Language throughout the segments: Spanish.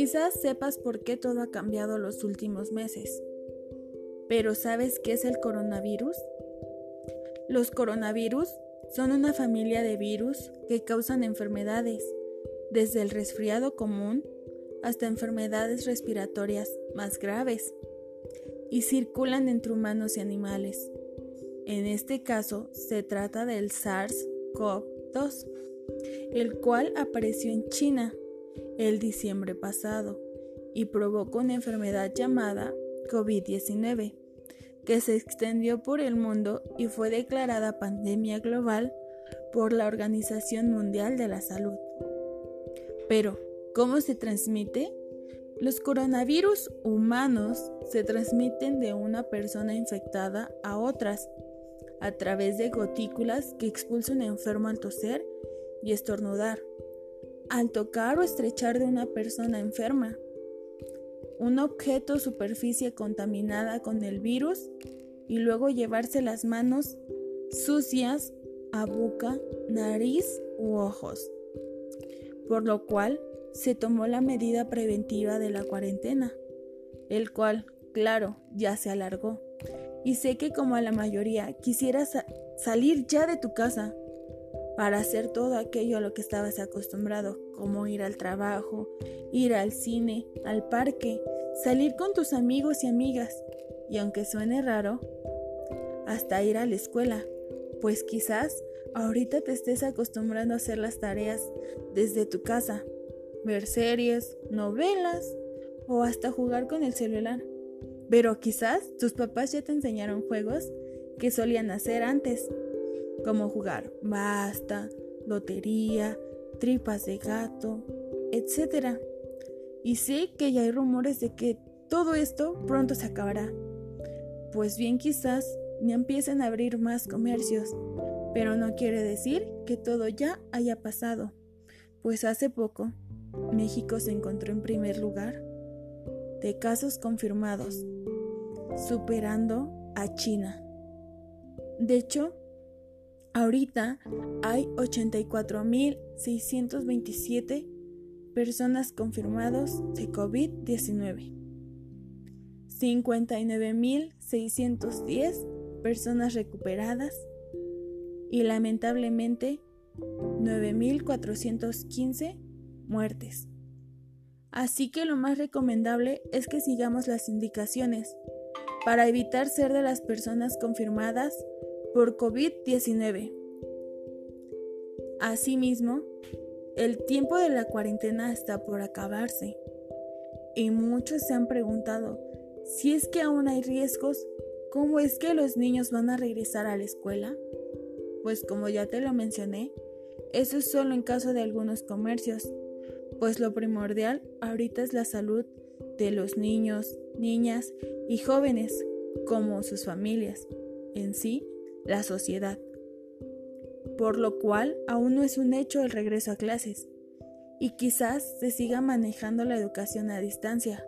Quizás sepas por qué todo ha cambiado los últimos meses. Pero ¿sabes qué es el coronavirus? Los coronavirus son una familia de virus que causan enfermedades, desde el resfriado común hasta enfermedades respiratorias más graves, y circulan entre humanos y animales. En este caso se trata del SARS-CoV-2, el cual apareció en China el diciembre pasado y provocó una enfermedad llamada COVID-19 que se extendió por el mundo y fue declarada pandemia global por la Organización Mundial de la Salud. Pero, ¿cómo se transmite? Los coronavirus humanos se transmiten de una persona infectada a otras a través de gotículas que expulsa un enfermo al toser y estornudar, al tocar o estrechar de una persona enferma, un objeto o superficie contaminada con el virus y luego llevarse las manos sucias a boca, nariz u ojos. Por lo cual se tomó la medida preventiva de la cuarentena, el cual, claro, ya se alargó. Y sé que como a la mayoría quisieras salir ya de tu casa para hacer todo aquello a lo que estabas acostumbrado, como ir al trabajo, ir al cine, al parque, salir con tus amigos y amigas, y aunque suene raro, hasta ir a la escuela, pues quizás ahorita te estés acostumbrando a hacer las tareas desde tu casa, ver series, novelas o hasta jugar con el celular. Pero quizás tus papás ya te enseñaron juegos que solían hacer antes, como jugar basta, lotería, tripas de gato, etc. Y sé que ya hay rumores de que todo esto pronto se acabará. Pues bien quizás me empiecen a abrir más comercios, pero no quiere decir que todo ya haya pasado, pues hace poco México se encontró en primer lugar de casos confirmados, superando a China. De hecho, ahorita hay 84.627 personas confirmados de COVID-19. 59.610 personas recuperadas y lamentablemente 9.415 muertes. Así que lo más recomendable es que sigamos las indicaciones para evitar ser de las personas confirmadas por COVID-19. Asimismo, el tiempo de la cuarentena está por acabarse y muchos se han preguntado si es que aún hay riesgos ¿Cómo es que los niños van a regresar a la escuela? Pues como ya te lo mencioné, eso es solo en caso de algunos comercios, pues lo primordial ahorita es la salud de los niños, niñas y jóvenes, como sus familias, en sí, la sociedad. Por lo cual aún no es un hecho el regreso a clases, y quizás se siga manejando la educación a distancia,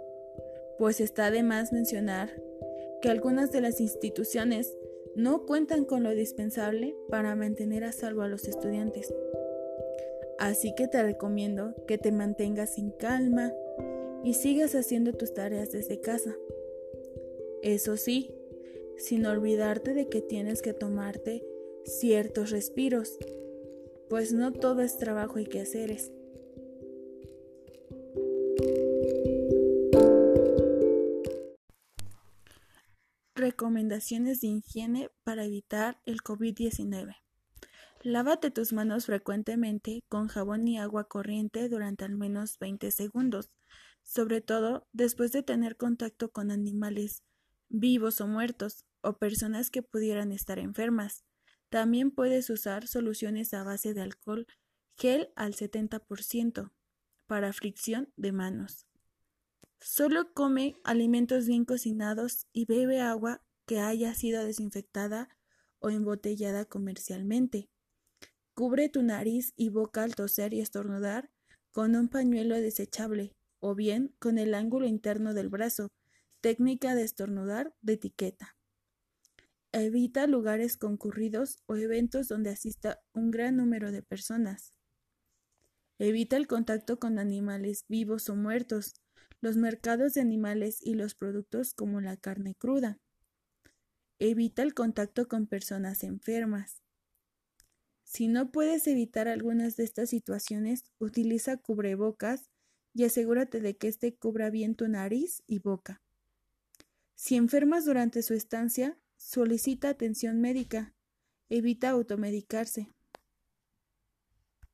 pues está de más mencionar que algunas de las instituciones no cuentan con lo dispensable para mantener a salvo a los estudiantes. Así que te recomiendo que te mantengas en calma y sigas haciendo tus tareas desde casa. Eso sí, sin olvidarte de que tienes que tomarte ciertos respiros, pues no todo es trabajo y quehaceres. Recomendaciones de higiene para evitar el COVID-19. Lávate tus manos frecuentemente con jabón y agua corriente durante al menos 20 segundos, sobre todo después de tener contacto con animales vivos o muertos o personas que pudieran estar enfermas. También puedes usar soluciones a base de alcohol gel al 70% para fricción de manos. Solo come alimentos bien cocinados y bebe agua que haya sido desinfectada o embotellada comercialmente. Cubre tu nariz y boca al toser y estornudar con un pañuelo desechable o bien con el ángulo interno del brazo, técnica de estornudar de etiqueta. Evita lugares concurridos o eventos donde asista un gran número de personas. Evita el contacto con animales vivos o muertos, los mercados de animales y los productos como la carne cruda. Evita el contacto con personas enfermas. Si no puedes evitar algunas de estas situaciones, utiliza cubrebocas y asegúrate de que éste cubra bien tu nariz y boca. Si enfermas durante su estancia, solicita atención médica. Evita automedicarse.